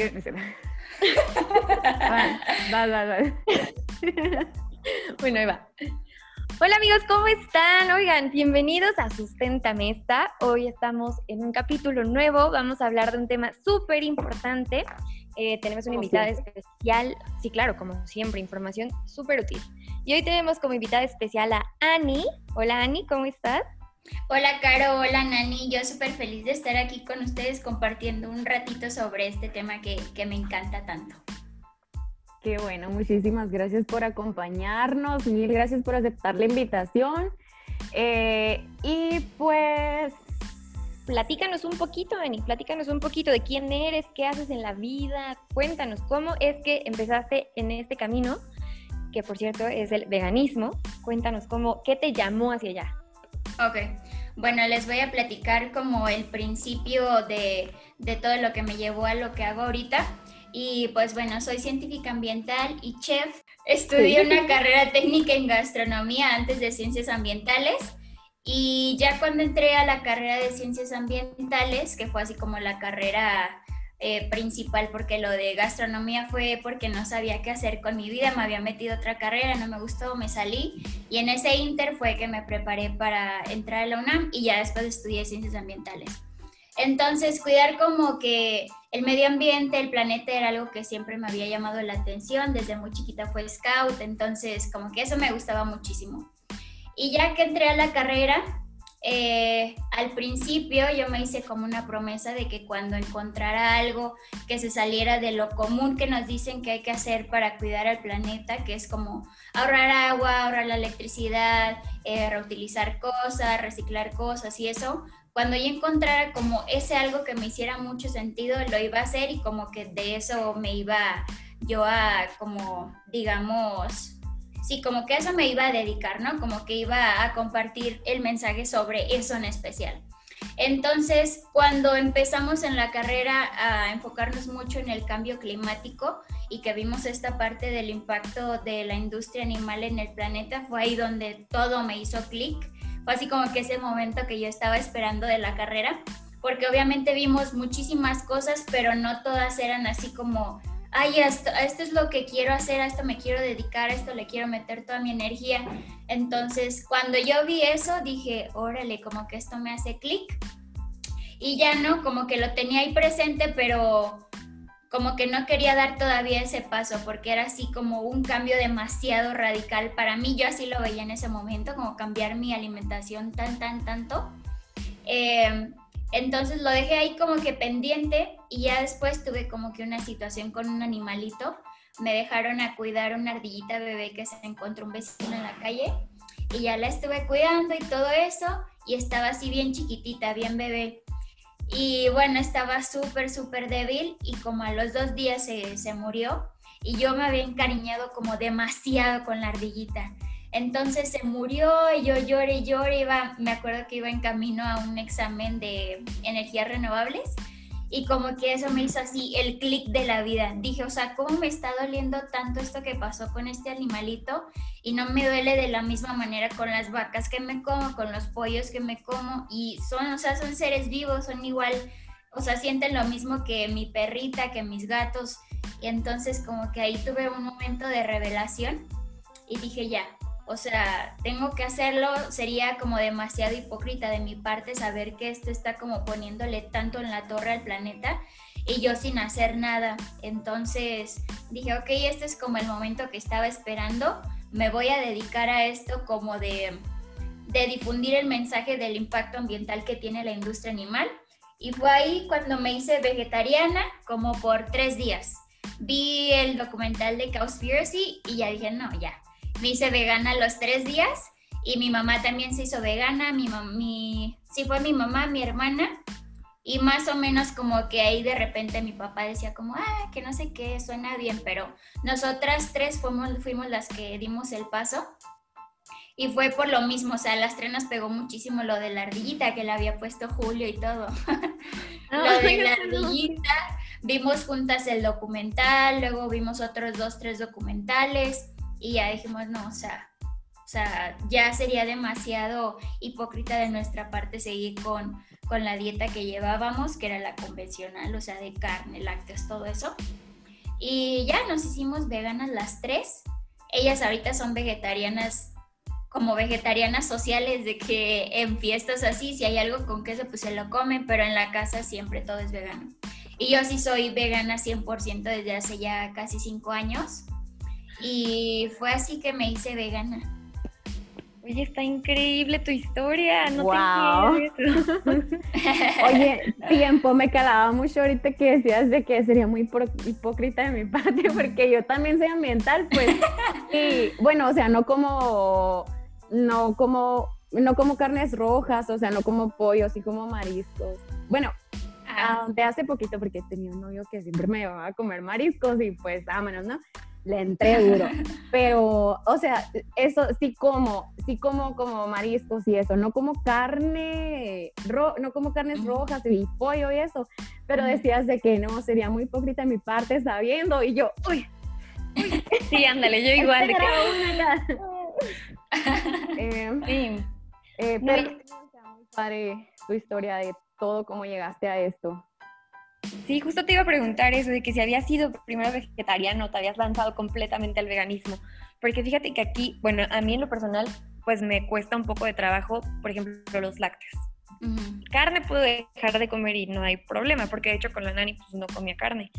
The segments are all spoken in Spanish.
que... va, va, va, bueno, ahí va. Hola amigos, ¿cómo están? Oigan, bienvenidos a Sustenta Mesta. Hoy estamos en un capítulo nuevo. Vamos a hablar de un tema súper importante. Eh, tenemos una invitada especial. Sí, claro, como siempre, información súper útil. Y hoy tenemos como invitada especial a Ani. Hola Ani, ¿cómo estás? Hola Caro, hola Nani, yo súper feliz de estar aquí con ustedes compartiendo un ratito sobre este tema que, me encanta tanto. Qué bueno, muchísimas gracias por acompañarnos, mil gracias por aceptar la invitación. Eh, y pues, platícanos un poquito, Ani, platícanos un poquito de quién eres, qué haces en la vida, cuéntanos cómo es que empezaste en este camino, que por cierto es el veganismo. Cuéntanos cómo, qué te llamó hacia allá. Ok, bueno, les voy a platicar como el principio de, todo lo que me llevó a lo que hago ahorita. Y pues bueno, soy científica ambiental y chef. Estudié una carrera técnica en gastronomía antes de ciencias ambientales. Y ya cuando entré a la carrera de ciencias ambientales, que fue así como la carrera eh, principal porque lo de gastronomía fue porque no sabía qué hacer con mi vida, me había metido otra carrera, no me gustó, me salí y en ese inter fue que me preparé para entrar a la UNAM y ya después estudié ciencias ambientales. Entonces, cuidar como que el medio ambiente, el planeta era algo que siempre me había llamado la atención, desde muy chiquita fue scout, entonces como que eso me gustaba muchísimo. Y ya que entré a la carrera, eh, al principio yo me hice como una promesa de que cuando encontrara algo que se saliera de lo común que nos dicen que hay que hacer para cuidar al planeta, que es como ahorrar agua, ahorrar la electricidad, eh, reutilizar cosas, reciclar cosas y eso, cuando yo encontrara como ese algo que me hiciera mucho sentido, lo iba a hacer y como que de eso me iba yo a como, digamos, sí, como que eso me iba a dedicar, ¿no? Como que iba a compartir el mensaje sobre eso en especial. Entonces, cuando empezamos en la carrera a enfocarnos mucho en el cambio climático y que vimos esta parte del impacto de la industria animal en el planeta, fue ahí donde todo me hizo clic. Fue así como que ese momento que yo estaba esperando de la carrera, porque obviamente vimos muchísimas cosas, pero no todas eran así como ay, esto, esto es lo que quiero hacer, a esto me quiero dedicar, a esto le quiero meter toda mi energía. Entonces, cuando yo vi eso, dije, órale, como que esto me hace clic. Y ya no, como que lo tenía ahí presente, pero como que no quería dar todavía ese paso, porque era así como un cambio demasiado radical para mí. Yo así lo veía en ese momento, como cambiar mi alimentación tan, tan, tanto. Eh, entonces lo dejé ahí como que pendiente y ya después tuve como que una situación con un animalito. Me dejaron a cuidar una ardillita bebé que se encontró un vecino en la calle y ya la estuve cuidando y todo eso y estaba así bien chiquitita, bien bebé. Y bueno, estaba súper, súper débil y como a los dos días se, se murió y yo me había encariñado como demasiado con la ardillita. Entonces se murió y yo lloré lloré. Iba, me acuerdo que iba en camino a un examen de energías renovables y como que eso me hizo así el clic de la vida. Dije, o sea, ¿cómo me está doliendo tanto esto que pasó con este animalito? Y no me duele de la misma manera con las vacas que me como, con los pollos que me como. Y son, o sea, son seres vivos, son igual, o sea, sienten lo mismo que mi perrita, que mis gatos. Y entonces como que ahí tuve un momento de revelación y dije, ya, o sea, tengo que hacerlo, sería como demasiado hipócrita de mi parte saber que esto está como poniéndole tanto en la torre al planeta y yo sin hacer nada. Entonces dije, ok, este es como el momento que estaba esperando, me voy a dedicar a esto como de, de difundir el mensaje del impacto ambiental que tiene la industria animal. Y fue ahí cuando me hice vegetariana, como por tres días. Vi el documental de Cowspiracy y ya dije, no, ya, me hice vegana los tres días y mi mamá también se hizo vegana, mi, mi sí fue mi mamá, mi hermana y más o menos como que ahí de repente mi papá decía como, ah, que no sé qué, suena bien, pero nosotras tres fuimos, fuimos las que dimos el paso y fue por lo mismo, o sea, las tres nos pegó muchísimo lo de la ardillita que le había puesto Julio y todo. lo de la ardillita, vimos juntas el documental, luego vimos otros dos, tres documentales y ya dijimos, no, o sea, sea, ya sería demasiado hipócrita de nuestra parte seguir con, con la dieta que llevábamos, que era la convencional, o sea, de carne, lácteos, todo eso. Y ya nos hicimos veganas las tres. Ellas ahorita son vegetarianas, como vegetarianas sociales, de que en fiestas así, si hay algo con queso, pues se lo comen, pero en la casa siempre todo es vegano. Y yo sí soy vegana 100% desde hace ya casi cinco años. Y fue así que me hice vegana. Oye, está increíble tu historia, no wow. Oye, tiempo, me calaba mucho ahorita que decías de que sería muy hipócrita de mi parte, porque yo también soy ambiental, pues, y bueno, o sea, no como, no como, no como carnes rojas, o sea, no como pollo, así como mariscos. Bueno, de hace poquito, porque tenía un novio que siempre me llevaba a comer mariscos y pues vámonos, ¿no? Le entré duro. Pero, o sea, eso sí como, sí como como mariscos y eso, no como carne, no como carnes rojas y pollo y eso, pero decías de que no, sería muy hipócrita de mi parte sabiendo y yo, uy, Sí, ándale, yo igual. De que... eh, sí. Eh, pero, muy padre tu historia de todo cómo llegaste a esto. Sí, justo te iba a preguntar eso, de que si habías sido primero vegetariano, te habías lanzado completamente al veganismo. Porque fíjate que aquí, bueno, a mí en lo personal, pues me cuesta un poco de trabajo, por ejemplo, los lácteos. Carne puedo dejar de comer y no hay problema, porque de hecho con la nani pues no comía carne.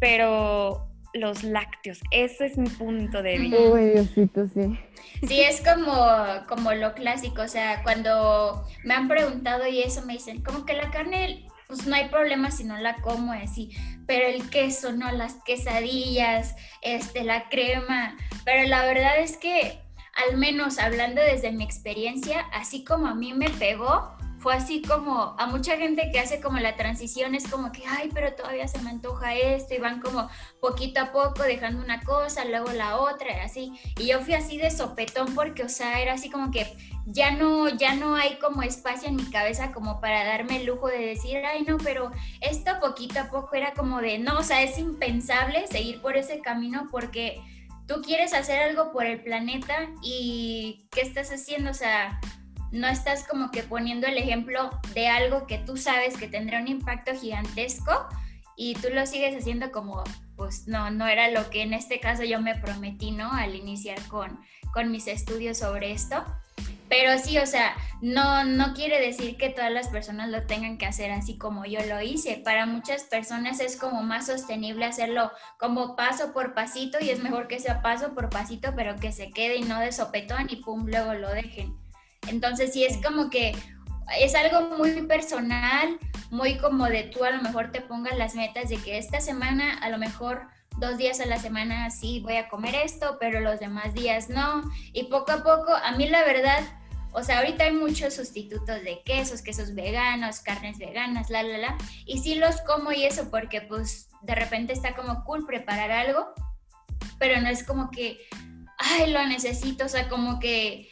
Pero los lácteos. Ese es mi punto de vista. Uy, Diosito, sí. Sí, es como, como lo clásico. O sea, cuando me han preguntado y eso me dicen, como que la carne, pues no hay problema si no la como así. Pero el queso, ¿no? Las quesadillas, este, la crema. Pero la verdad es que, al menos hablando desde mi experiencia, así como a mí me pegó, así como a mucha gente que hace como la transición es como que, ay, pero todavía se me antoja esto y van como poquito a poco dejando una cosa, luego la otra, así. Y yo fui así de sopetón porque, o sea, era así como que ya no, ya no hay como espacio en mi cabeza como para darme el lujo de decir, ay, no, pero esto poquito a poco era como de, no, o sea, es impensable seguir por ese camino porque tú quieres hacer algo por el planeta y ¿qué estás haciendo? O sea, no estás como que poniendo el ejemplo de algo que tú sabes que tendrá un impacto gigantesco y tú lo sigues haciendo como, pues no, no era lo que en este caso yo me prometí, ¿no? Al iniciar con, con mis estudios sobre esto. Pero sí, o sea, no, no quiere decir que todas las personas lo tengan que hacer así como yo lo hice. Para muchas personas es como más sostenible hacerlo como paso por pasito y es mejor que sea paso por pasito, pero que se quede y no de sopetón y pum, luego lo dejen. Entonces sí es como que es algo muy personal, muy como de tú a lo mejor te pongas las metas de que esta semana a lo mejor dos días a la semana sí voy a comer esto, pero los demás días no. Y poco a poco, a mí la verdad, o sea, ahorita hay muchos sustitutos de quesos, quesos veganos, carnes veganas, la, la, la. Y sí los como y eso porque pues de repente está como cool preparar algo, pero no es como que, ay, lo necesito, o sea, como que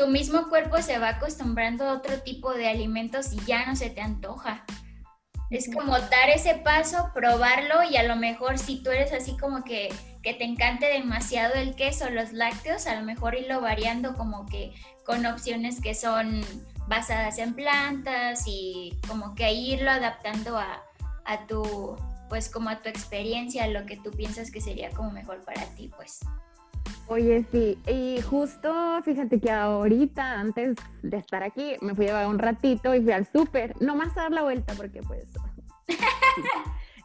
tu mismo cuerpo se va acostumbrando a otro tipo de alimentos y ya no se te antoja. Es como dar ese paso, probarlo y a lo mejor si tú eres así como que, que te encante demasiado el queso, los lácteos, a lo mejor irlo variando como que con opciones que son basadas en plantas y como que irlo adaptando a, a tu, pues como a tu experiencia, a lo que tú piensas que sería como mejor para ti, pues. Oye, sí, y justo fíjate que ahorita, antes de estar aquí, me fui a llevar un ratito y fui al súper, no más a dar la vuelta porque pues...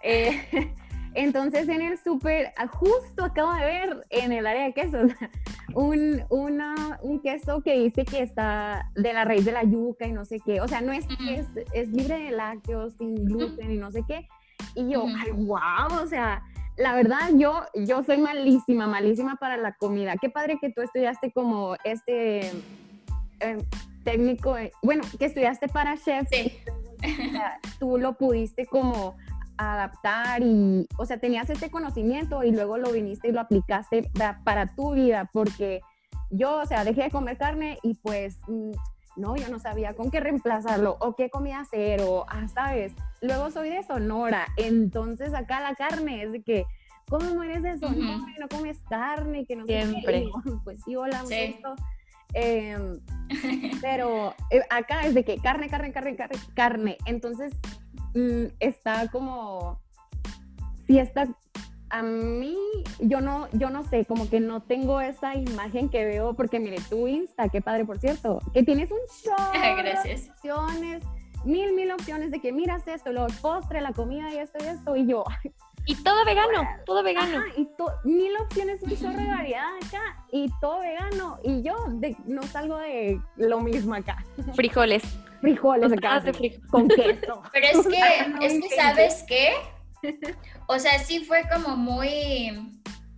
Eh, entonces en el súper, ah, justo acabo de ver en el área de quesos un, un queso que dice que está de la raíz de la yuca y no sé qué, o sea, no es, es, es libre de lácteos, sin gluten y no sé qué. Y yo, ay, wow, o sea, la verdad, yo, yo soy malísima, malísima para la comida. Qué padre que tú estudiaste como este em, técnico, bueno, que estudiaste para chef. Sí. tú lo pudiste como adaptar y, o sea, tenías este conocimiento y luego lo viniste y lo aplicaste para tu vida, porque yo, o sea, dejé de comer carne y pues mm, no, yo no sabía con qué reemplazarlo o qué comía hacer o, ah, sabes, luego soy de Sonora, entonces acá la carne es de que, ¿cómo eres de Sonora? No comes carne, que no Siempre. pues sí, hola, sí. Em, pero eh, acá es de que carne, carne, carne, carne, carne. Entonces mm, está como, está, a mí, yo no, yo no sé, como que no tengo esa imagen que veo, porque mire, tu Insta, qué padre, por cierto, que tienes un show. Gracias. opciones, mil, mil opciones de que miras esto, los postre, la comida y esto y esto, y yo, y todo vegano, todo vegano. y mil opciones, un chorro de variedad acá, y todo vegano. Y yo no salgo de lo mismo acá. Frijoles. Frijoles acá. Con queso. Pero es que, es que, ¿sabes qué? O sea, sí fue como muy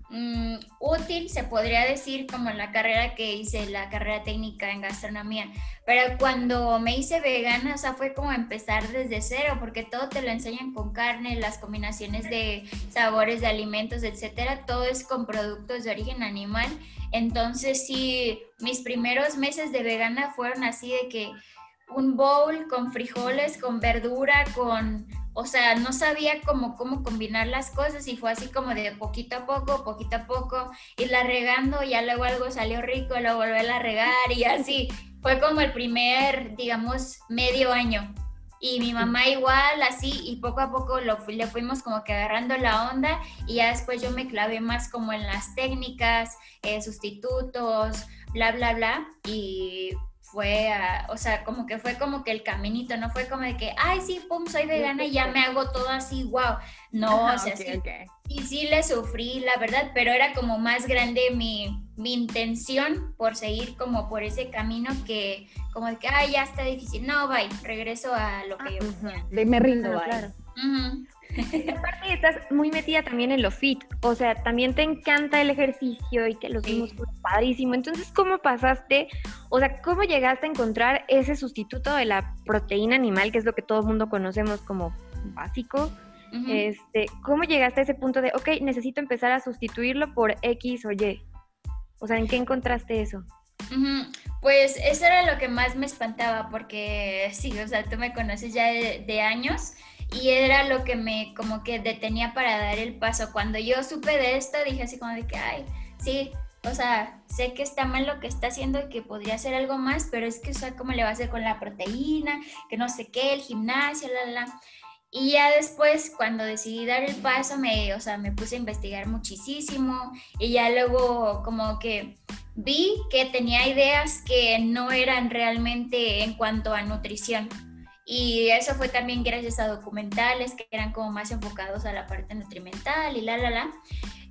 Mm, útil, se podría decir, como la carrera que hice, la carrera técnica en gastronomía. Pero cuando me hice vegana, o sea, fue como empezar desde cero, porque todo te lo enseñan con carne, las combinaciones de sabores de alimentos, etcétera, todo es con productos de origen animal. Entonces, sí, mis primeros meses de vegana fueron así de que un bowl con frijoles, con verdura, con o sea, no sabía cómo, cómo combinar las cosas y fue así como de poquito a poco, poquito a poco, irla regando, ya luego algo salió rico, luego volver a regar y así. Fue como el primer, digamos, medio año. Y mi mamá igual, así, y poco a poco lo, le fuimos como que agarrando la onda y ya después yo me clavé más como en las técnicas, eh, sustitutos, bla, bla, bla. Y fue, o sea, como que fue como que el caminito, no fue como de que, ay, sí, pum, soy vegana y ya me hago todo así, wow. No, o sea, sí, y sí le sufrí, la verdad, pero era como más grande mi, mi, intención por seguir como por ese camino que como de que, ay, ya está difícil, no, bye, regreso a lo que yo Me rindo, Claro. Aparte estás muy metida también en lo fit, o sea, también te encanta el ejercicio y que los sí. músculos padrísimo. Entonces, ¿cómo pasaste, o sea, cómo llegaste a encontrar ese sustituto de la proteína animal, que es lo que todo el mundo conocemos como básico? este, ¿Cómo llegaste a ese punto de, ok, necesito empezar a sustituirlo por X o Y? O sea, ¿en qué encontraste eso? Pues eso era lo que más me espantaba, porque sí, o sea, tú me conoces ya de años y era lo que me como que detenía para dar el paso. Cuando yo supe de esto, dije así como de que, ay, sí, o sea, sé que está mal lo que está haciendo y que podría hacer algo más, pero es que, o sea, ¿cómo le va a hacer con la proteína? Que no sé qué, el gimnasio, la, la. Y ya después, cuando decidí dar el paso, me, o sea, me puse a investigar muchísimo y ya luego como que vi que tenía ideas que no eran realmente en cuanto a nutrición. Y eso fue también gracias a documentales que eran como más enfocados a la parte nutrimental y la, la, la.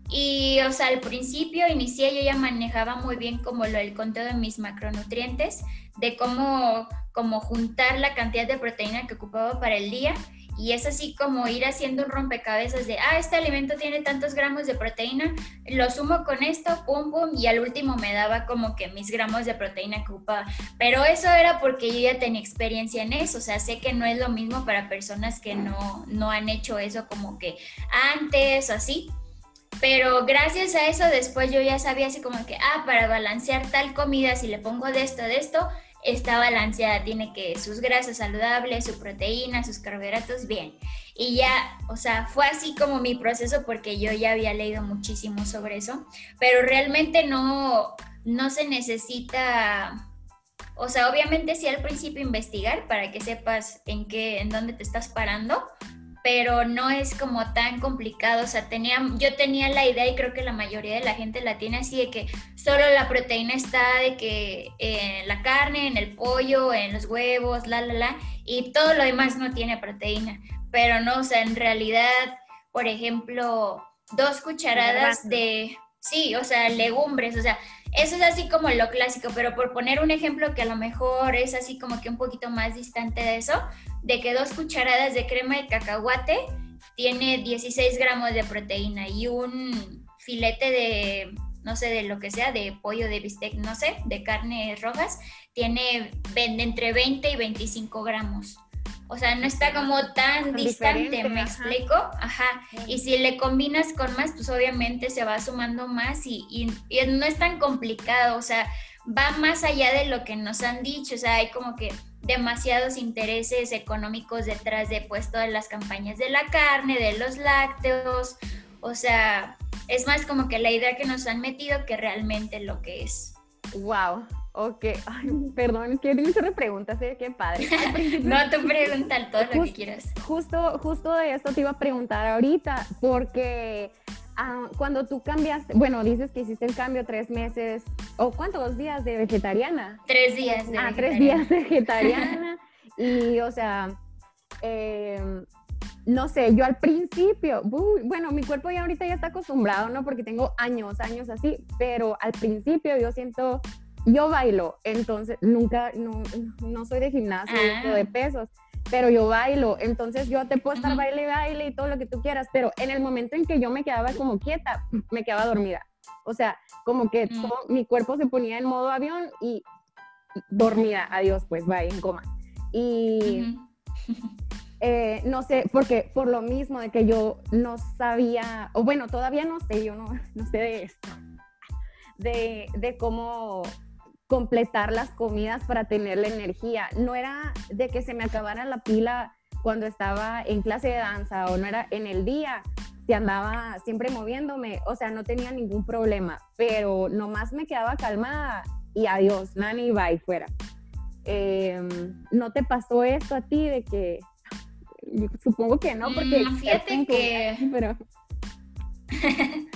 Y, o sea, al principio inicié, yo ya manejaba muy bien como lo, el conteo de mis macronutrientes, de cómo, cómo juntar la cantidad de proteína que ocupaba para el día y es así como ir haciendo un rompecabezas de, ah, este alimento tiene tantos gramos de proteína, lo sumo con esto, pum, pum, y al último me daba como que mis gramos de proteína que ocupaba. Pero eso era porque yo ya tenía experiencia en eso, o sea, sé que no es lo mismo para personas que no, no han hecho eso como que antes o así. Pero gracias a eso después yo ya sabía así como que, ah, para balancear tal comida, si le pongo de esto, de esto, está balanceada, tiene que sus grasas saludables, su proteína, sus carbohidratos, bien. Y ya, o sea, fue así como mi proceso porque yo ya había leído muchísimo sobre eso, pero realmente no, no se necesita, o sea, obviamente sí al principio investigar para que sepas en qué, en dónde te estás parando, pero no es como tan complicado. O sea, tenía, yo tenía la idea y creo que la mayoría de la gente la tiene así de que solo la proteína está de que en la carne, en el pollo, en los huevos, la, la, la, y todo lo demás no tiene proteína. Pero no, o sea, en realidad, por ejemplo, dos cucharadas de, sí, o sea, legumbres, o sea, eso es así como lo clásico, pero por poner un ejemplo que a lo mejor es así como que un poquito más distante de eso, de que dos cucharadas de crema de cacahuate tiene 16 gramos de proteína y un filete de, no sé, de lo que sea, de pollo, de bistec, no sé, de carnes rojas, tiene entre 20 y 25 gramos. O sea, no está como tan distante, ¿me explico? Ajá. Y si le combinas con más, pues obviamente se va sumando más y, y, no es tan complicado, o sea, va más allá de lo que nos han dicho, o sea, hay como que demasiados intereses económicos detrás de pues todas las campañas de la carne, de los lácteos, o sea, es más como que la idea que nos han metido que realmente lo que es. Wow. Ok, Ay, perdón, es que tiene muchas preguntas, ¿eh? qué padre. no, tú pregunta todo lo que quieras. Justo, justo de esto te iba a preguntar ahorita, porque ah, cuando tú cambiaste, bueno, dices que hiciste el cambio tres meses, o cuántos días de vegetariana? Tres días de Ah, tres días de vegetariana. y, o sea, eh, no sé, yo al principio, bueno, mi cuerpo ya ahorita ya está acostumbrado, ¿no? Porque tengo años, años así, pero al principio yo siento, yo bailo, entonces nunca, no, soy de gimnasio, ah. de pesos, pero yo bailo, entonces yo te puedo estar baile y baile y todo lo que tú quieras, pero en el momento en que yo me quedaba como quieta, me quedaba dormida. O sea, como que mm. mi cuerpo se ponía en modo avión y dormida, adiós, pues, bye, en coma. Y... Eh, no sé, porque por lo mismo de que yo no sabía, o bueno, todavía no sé, yo no, no sé de esto, de, de cómo completar las comidas para tener la energía. No era de que se me acabara la pila cuando estaba en clase de danza o no era en el día, si andaba siempre moviéndome, o sea, no tenía ningún problema, pero nomás me quedaba calmada y adiós, nani, bye, fuera. Em, ¿No te pasó esto a ti de que supongo que no, porque... Mm, fíjate que... Pero...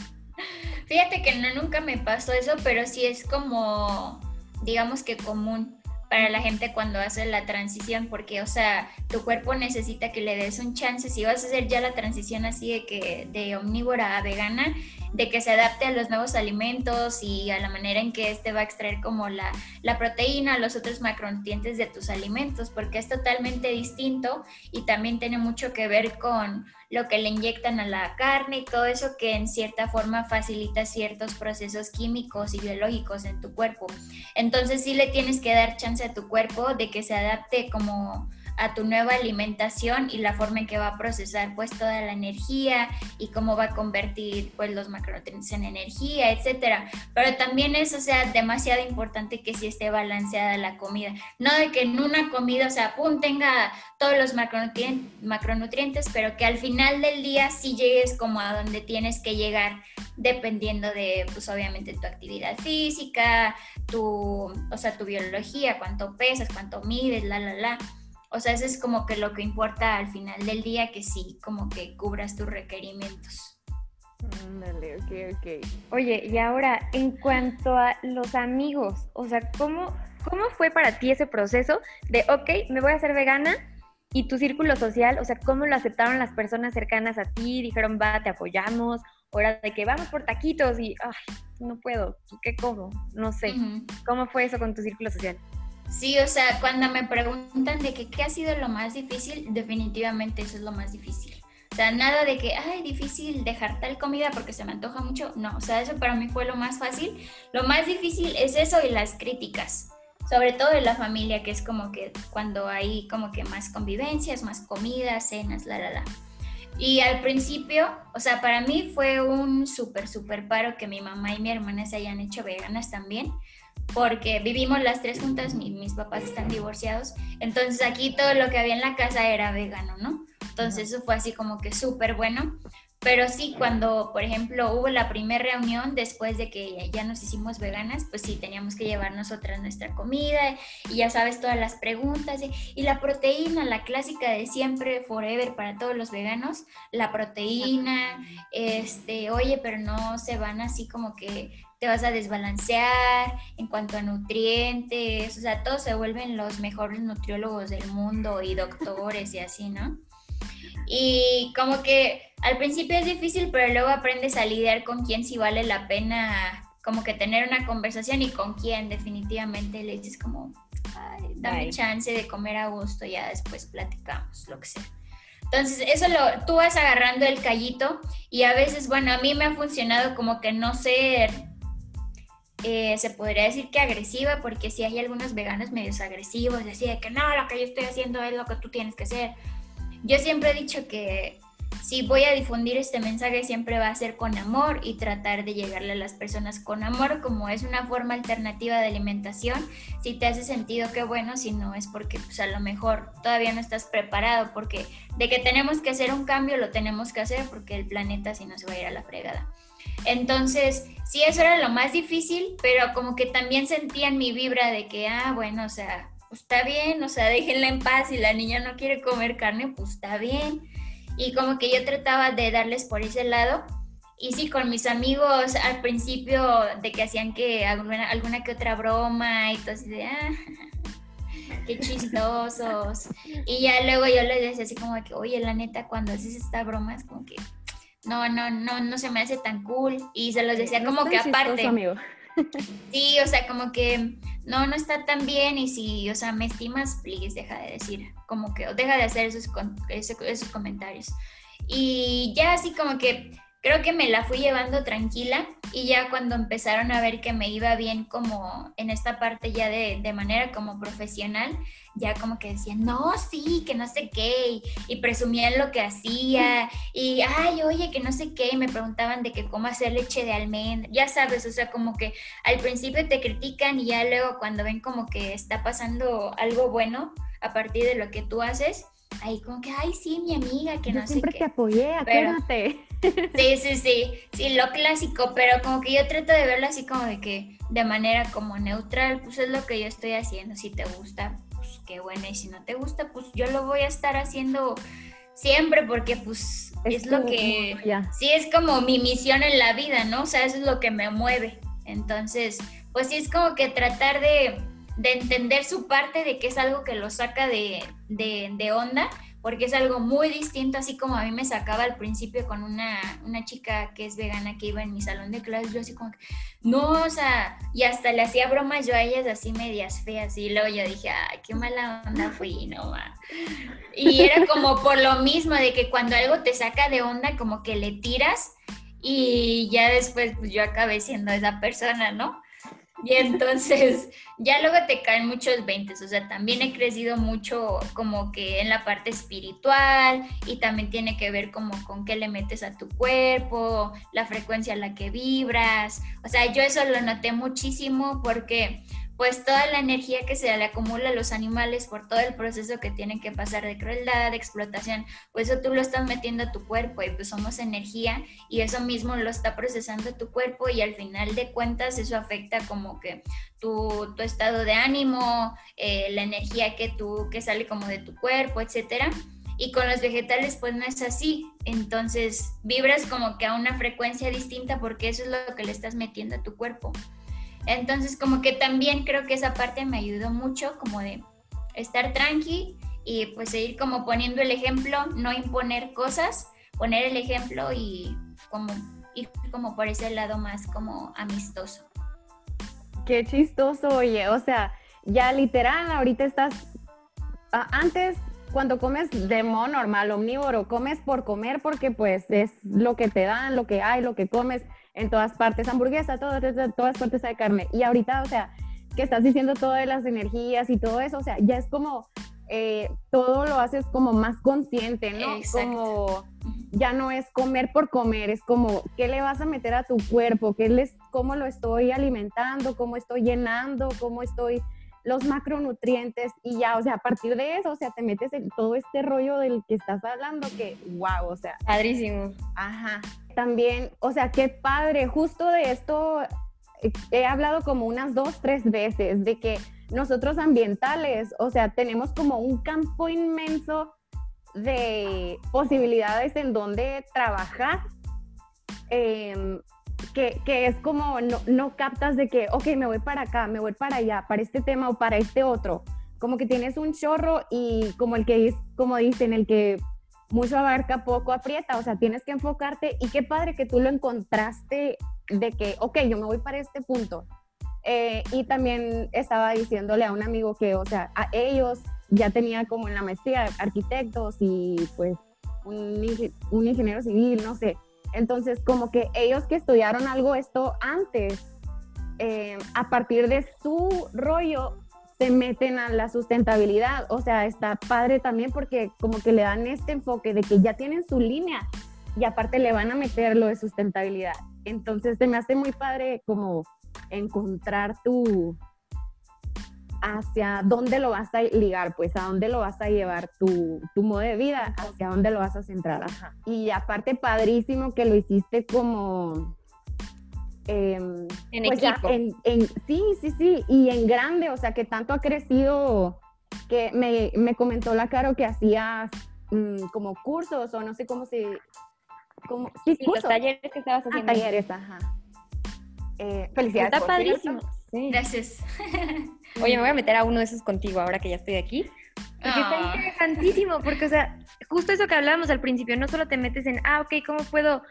fíjate que no, nunca me pasó eso, pero sí es como, digamos que común para la gente cuando hace la transición, porque, o sea, tu cuerpo necesita que le des un chance. Si vas a hacer ya la transición así de que de omnívora a vegana, de que se adapte a los nuevos alimentos y a la manera en que este va a extraer como la, la proteína, los otros macronutrientes de tus alimentos, porque es totalmente distinto y también tiene mucho que ver con lo que le inyectan a la carne y todo eso que en cierta forma facilita ciertos procesos químicos y biológicos en tu cuerpo. Entonces sí le tienes que dar chance a tu cuerpo de que se adapte como a tu nueva alimentación y la forma en que va a procesar pues toda la energía y cómo va a convertir pues los macronutrientes en energía, etcétera. Pero también es, o sea, demasiado importante que sí esté balanceada la comida. No de que en una comida, o sea, pum, tenga todos los macronutrientes, macronutrientes, pero que al final del día sí llegues como a donde tienes que llegar dependiendo de, pues obviamente tu actividad física, tu, o sea, tu biología, cuánto pesas, cuánto mides, la, la, la. O sea, eso es como que lo que importa al final del día, que sí, como que cubras tus requerimientos. Ándale, ok, ok. Oye, y ahora, en cuanto a los amigos, o sea, ¿cómo, ¿cómo fue para ti ese proceso de, ok, me voy a hacer vegana? Y tu círculo social, o sea, ¿cómo lo aceptaron las personas cercanas a ti? Dijeron, va, te apoyamos, hora de que vamos por taquitos y, ay, no puedo, ¿qué como? No sé. ¿Cómo fue eso con tu círculo social? Sí, o sea, cuando me preguntan de qué ha sido lo más difícil, definitivamente eso es lo más difícil. O sea, nada de que, ay, difícil dejar tal comida porque se me antoja mucho. No, o sea, eso para mí fue lo más fácil. Lo más difícil es eso y las críticas. Sobre todo en la familia, que es como que cuando hay como que más convivencias, más comidas, cenas, la, la, la. Y al principio, o sea, para mí fue un súper, súper paro que mi mamá y mi hermana se hayan hecho veganas también porque vivimos las tres juntas, mis papás están divorciados, entonces aquí todo lo que había en la casa era vegano, ¿no? Entonces eso fue así como que súper bueno, pero sí, cuando, por ejemplo, hubo la primera reunión después de que ya nos hicimos veganas, pues sí, teníamos que llevar nosotras nuestra comida y ya sabes todas las preguntas. Y, la proteína, la clásica de siempre, forever para todos los veganos, la proteína, este, oye, pero no se van así como que te vas a desbalancear en cuanto a nutrientes, o sea, todos se vuelven los mejores nutriólogos del mundo y doctores y así, ¿no? Y como que al principio es difícil, pero luego aprendes a lidiar con quién sí vale la pena como que tener una conversación y con quién definitivamente le dices como, ay, dame chance de comer a gusto, ya después platicamos, lo que sea. Entonces, eso lo, tú vas agarrando el callito y a veces, bueno, a mí me ha funcionado como que no ser eh, se podría decir que agresiva, porque si hay algunos veganos medios agresivos, decía que no, lo que yo estoy haciendo es lo que tú tienes que hacer. Yo siempre he dicho que si voy a difundir este mensaje siempre va a ser con amor y tratar de llegarle a las personas con amor como es una forma alternativa de alimentación. Si te hace sentido, qué bueno, si no es porque pues, a lo mejor todavía no estás preparado porque de que tenemos que hacer un cambio lo tenemos que hacer porque el planeta si no se va a ir a la fregada. Entonces, sí, eso era lo más difícil, pero como que también sentían mi vibra de que, ah, bueno, o sea, está bien, o sea, déjenla en paz, si la niña no quiere comer carne, pues está bien. Y como que yo trataba de darles por ese lado. Y sí, con mis amigos al principio de que hacían que alguna, alguna que otra broma y todo así de, ah, qué chistosos. Y ya luego yo les decía así como que, oye, la neta, cuando haces esta broma es como que, no, no, no, no se me hace tan cool. Y se los decía como que aparte. Amigo. Sí, o sea, como que no, no está tan bien y si, o sea, me estimas, please, deja de decir, como que, o deja de hacer esos, esos comentarios. Y ya así como que creo que me la fui llevando tranquila y ya cuando empezaron a ver que me iba bien como en esta parte ya de, de manera como profesional, ya como que decían, no, sí, que no sé qué, y, presumían lo que hacía, y, ay, oye, que no sé qué, y me preguntaban de que cómo hacer leche de almendra, ya sabes, o sea, como que al principio te critican y ya luego cuando ven como que está pasando algo bueno a partir de lo que tú haces, ahí como que, ay, sí, mi amiga, que no sé qué. Siempre te apoyé, acuérdate. Sí, sí, sí, sí, lo clásico, pero como que yo trato de verlo así como de que de manera como neutral, pues es lo que yo estoy haciendo, si te gusta, pues qué bueno, y si no te gusta, pues yo lo voy a estar haciendo siempre porque pues es, lo que, sí, es como mi misión en la vida, ¿no? O sea, eso es lo que me mueve. Entonces, pues sí, es como que tratar de de entender su parte de que es algo que lo saca de, de, onda, porque es algo muy distinto, así como a mí me sacaba al principio con una, una chica que es vegana que iba en mi salón de clases, yo así como que, no, o sea, y hasta le hacía bromas yo a ellas así medias feas, y luego yo dije, ay, qué mala onda fui, no, ma. Y era como por lo mismo, de que cuando algo te saca de onda, como que le tiras, y ya después, pues yo acabé siendo esa persona, ¿no? Y entonces ya luego te caen muchos veintes, o sea, también he crecido mucho como que en la parte espiritual y también tiene que ver como con qué le metes a tu cuerpo, la frecuencia a la que vibras, o sea, yo eso lo noté muchísimo porque pues toda la energía que se le acumula a los animales por todo el proceso que tienen que pasar de crueldad, de explotación, pues eso tú lo estás metiendo a tu cuerpo y pues somos energía y eso mismo lo está procesando tu cuerpo y al final de cuentas eso afecta como que tu, estado de ánimo, eh, la energía que, tú, que sale como de tu cuerpo, etcétera. Y con los vegetales pues no es así. Entonces vibras como que a una frecuencia distinta porque eso es lo que le estás metiendo a tu cuerpo. Entonces, como que también creo que esa parte me ayudó mucho, como de estar tranqui y pues seguir como poniendo el ejemplo, no imponer cosas, poner el ejemplo y como ir como por ese lado más como amistoso. Qué chistoso, oye, o sea, ya literal, ahorita estás, antes cuando comes de normal, omnívoro, comes por comer porque pues es lo que te dan, lo que hay, lo que comes en todas partes, hamburguesa, todo, todas partes hay carne. Y ahorita, o sea, que estás diciendo todas las energías y todo eso, o sea, ya es como, eh, todo lo haces como más consciente, ¿no? Como ya no es comer por comer, es como, ¿qué le vas a meter a tu cuerpo? ¿Qué les, ¿Cómo lo estoy alimentando? ¿Cómo estoy llenando? ¿Cómo estoy los macronutrientes? Y ya, o sea, a partir de eso, o sea, te metes en todo este rollo del que estás hablando, que, wow, o sea. Padrísimo. Ajá también, o sea, qué padre, justo de esto eh, he hablado como unas dos, tres veces, de que nosotros ambientales, o sea, tenemos como un campo inmenso de posibilidades en donde trabajar, em, que, que, es como no, no, captas de que, ok, me voy para acá, me voy para allá, para este tema o para este otro. Como que tienes un chorro y como el que como dicen, el que mucho abarca, poco aprieta, o sea, tienes que enfocarte y qué padre que tú lo encontraste de que, ok, yo me voy para este punto. Eh, y también estaba diciéndole a un amigo que, o sea, a ellos ya tenía como en la maestría arquitectos y pues un, ingeniero civil, no sé. Entonces, como que ellos que estudiaron algo esto antes, eh, a partir de su rollo, se meten a la sustentabilidad. O sea, está padre también porque como que le dan este enfoque de que ya tienen su línea y aparte le van a meter lo de sustentabilidad. Entonces se me hace muy padre como encontrar tu hacia dónde lo vas a ligar, pues a dónde lo vas a llevar tu, tu modo de vida, hacia dónde lo vas a centrar. Y aparte padrísimo que lo hiciste como em, en pues ya equipo. en, en- sí, sí, sí, y en grande, o sea, que tanto ha crecido, que me, me comentó la Caro que hacías mm, como cursos o no sé cómo se... Como, sí, Sí, los talleres que estabas Ah, haciendo. talleres, ajá. Eh, felicidades. Está padrísimo. Sí. Gracias. Oye, me voy a meter a uno de esos contigo ahora que ya estoy aquí. Porque está Ah. interesantísimo, porque, o sea, justo eso que hablábamos al principio, no solo te metes en, ah, ok, ¿cómo puedo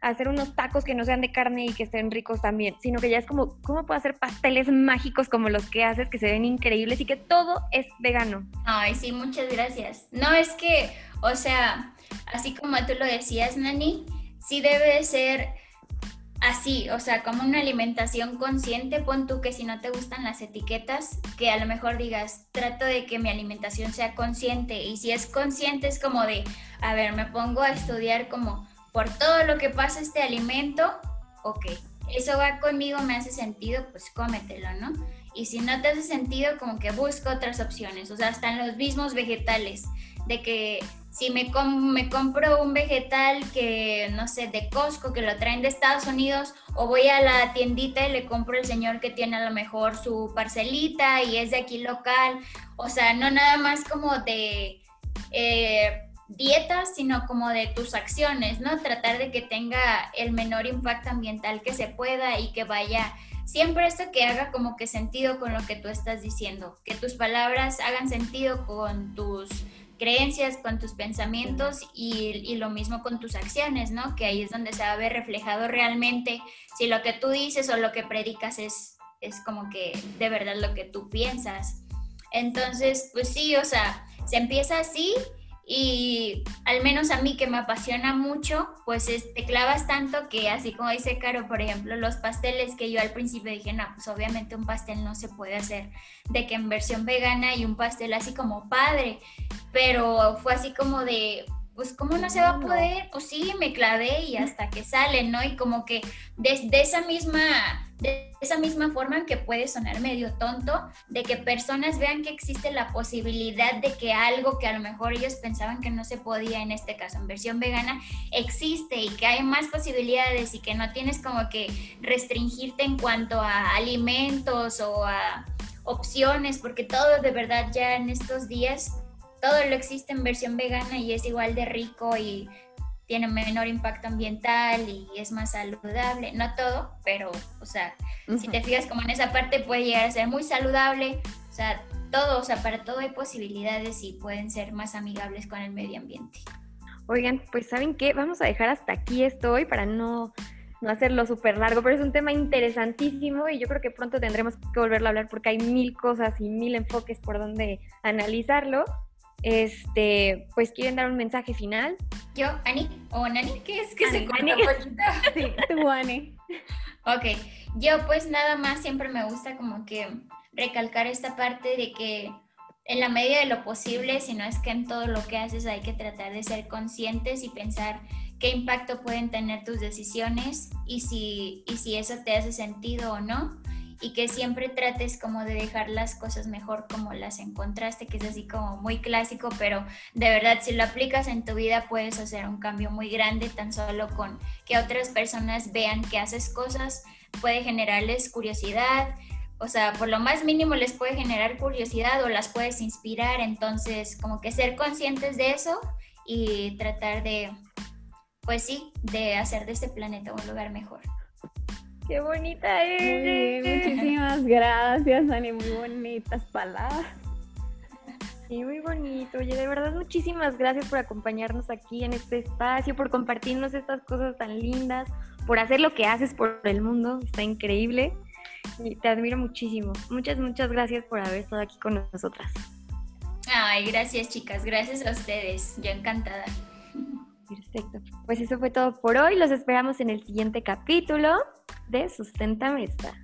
hacer unos tacos que no sean de carne y que estén ricos también? Sino que ya es como, ¿cómo puedo hacer pasteles mágicos como los que haces, que se ven increíbles y que todo es vegano? Ay, sí, muchas gracias. No, es que, o sea, así como tú lo decías, Nani, sí debe de ser así, o sea, como una alimentación consciente, pon tú que si no te gustan las etiquetas, que a lo mejor digas, trato de que mi alimentación sea consciente, y si es consciente es como de, a ver, me pongo a estudiar como por todo lo que pasa este alimento, ok, eso va conmigo, me hace sentido, pues cómetelo, ¿no? Y si no te hace sentido, como que busco otras opciones, o sea, en los mismos vegetales, de que si me, com- me compro un vegetal que, no sé, de Costco, que lo traen de Estados Unidos, o voy a la tiendita y le compro al señor que tiene a lo mejor su parcelita y es de aquí local, o sea, no nada más como de eh, dietas, sino como de tus acciones, ¿no? Tratar de que tenga el menor impacto ambiental que se pueda y que vaya siempre esto que haga como que sentido con lo que tú estás diciendo, que tus palabras hagan sentido con tus creencias, con tus pensamientos y, y lo mismo con tus acciones, ¿no? Que ahí es donde se va a ver reflejado realmente si lo que tú dices o lo que predicas es, es como que de verdad lo que tú piensas. Entonces, pues sí, o sea, se empieza así y al menos a mí que me apasiona mucho, pues es- te clavas tanto que así como dice Caro, por ejemplo, los pasteles que yo al principio dije, no, pues obviamente un pastel no se puede hacer de que en versión vegana y un pastel así como padre, pero fue así como de, pues cómo no se va a poder, pues sí, me clavé y hasta que sale, ¿no? Y como que desde esa misma, de esa misma forma que puede sonar medio tonto, de que personas vean que existe la posibilidad de que algo que a lo mejor ellos pensaban que no se podía, en este caso en versión vegana, existe y que hay más posibilidades y que no tienes como que restringirte en cuanto a alimentos o a opciones, porque todo de verdad ya en estos días, todo lo existe en versión vegana y es igual de rico y tiene menor impacto ambiental y es más saludable, no todo, pero, o sea, si te fijas como en esa parte puede llegar a ser muy saludable, o sea, todo, o sea, para todo hay posibilidades y pueden ser más amigables con el medio ambiente. Oigan, pues ¿saben qué? Vamos a dejar hasta aquí esto hoy para no, no hacerlo súper largo, pero es un tema interesantísimo y yo creo que pronto tendremos que volverlo a hablar porque hay mil cosas y mil enfoques por donde analizarlo. Este, pues quieren dar un mensaje final. Yo, Ani, o Nani, ¿qué es que se corta? Sí, tú, Ani. Ok, yo pues nada más siempre me gusta como que recalcar esta parte de que en la medida de lo posible, si no es que en todo lo que haces hay que tratar de ser conscientes y pensar qué impacto pueden tener tus decisiones y si, y si eso te hace sentido o no. Y que siempre trates como de dejar las cosas mejor como las encontraste, que es así como muy clásico, pero de verdad si lo aplicas en tu vida puedes hacer un cambio muy grande tan solo con que otras personas vean que haces cosas, puede generarles curiosidad, o sea, por lo más mínimo les puede generar curiosidad o las puedes inspirar, entonces como que ser conscientes de eso y tratar de, pues sí, de hacer de este planeta un lugar mejor. ¡Qué bonita Muy bien, eres! muchísimas gracias, Ani. Muy bonitas palabras. Sí, muy bonito. Oye, de verdad, muchísimas gracias por acompañarnos aquí en este espacio, por compartirnos estas cosas tan lindas, por hacer lo que haces por el mundo. Está increíble. Y te admiro muchísimo. Muchas, muchas gracias por haber estado aquí con nosotras. Ay, gracias chicas, gracias a ustedes, yo encantada. Perfecto. Pues eso fue todo por hoy. Los esperamos en el siguiente capítulo de Sustenta Esta.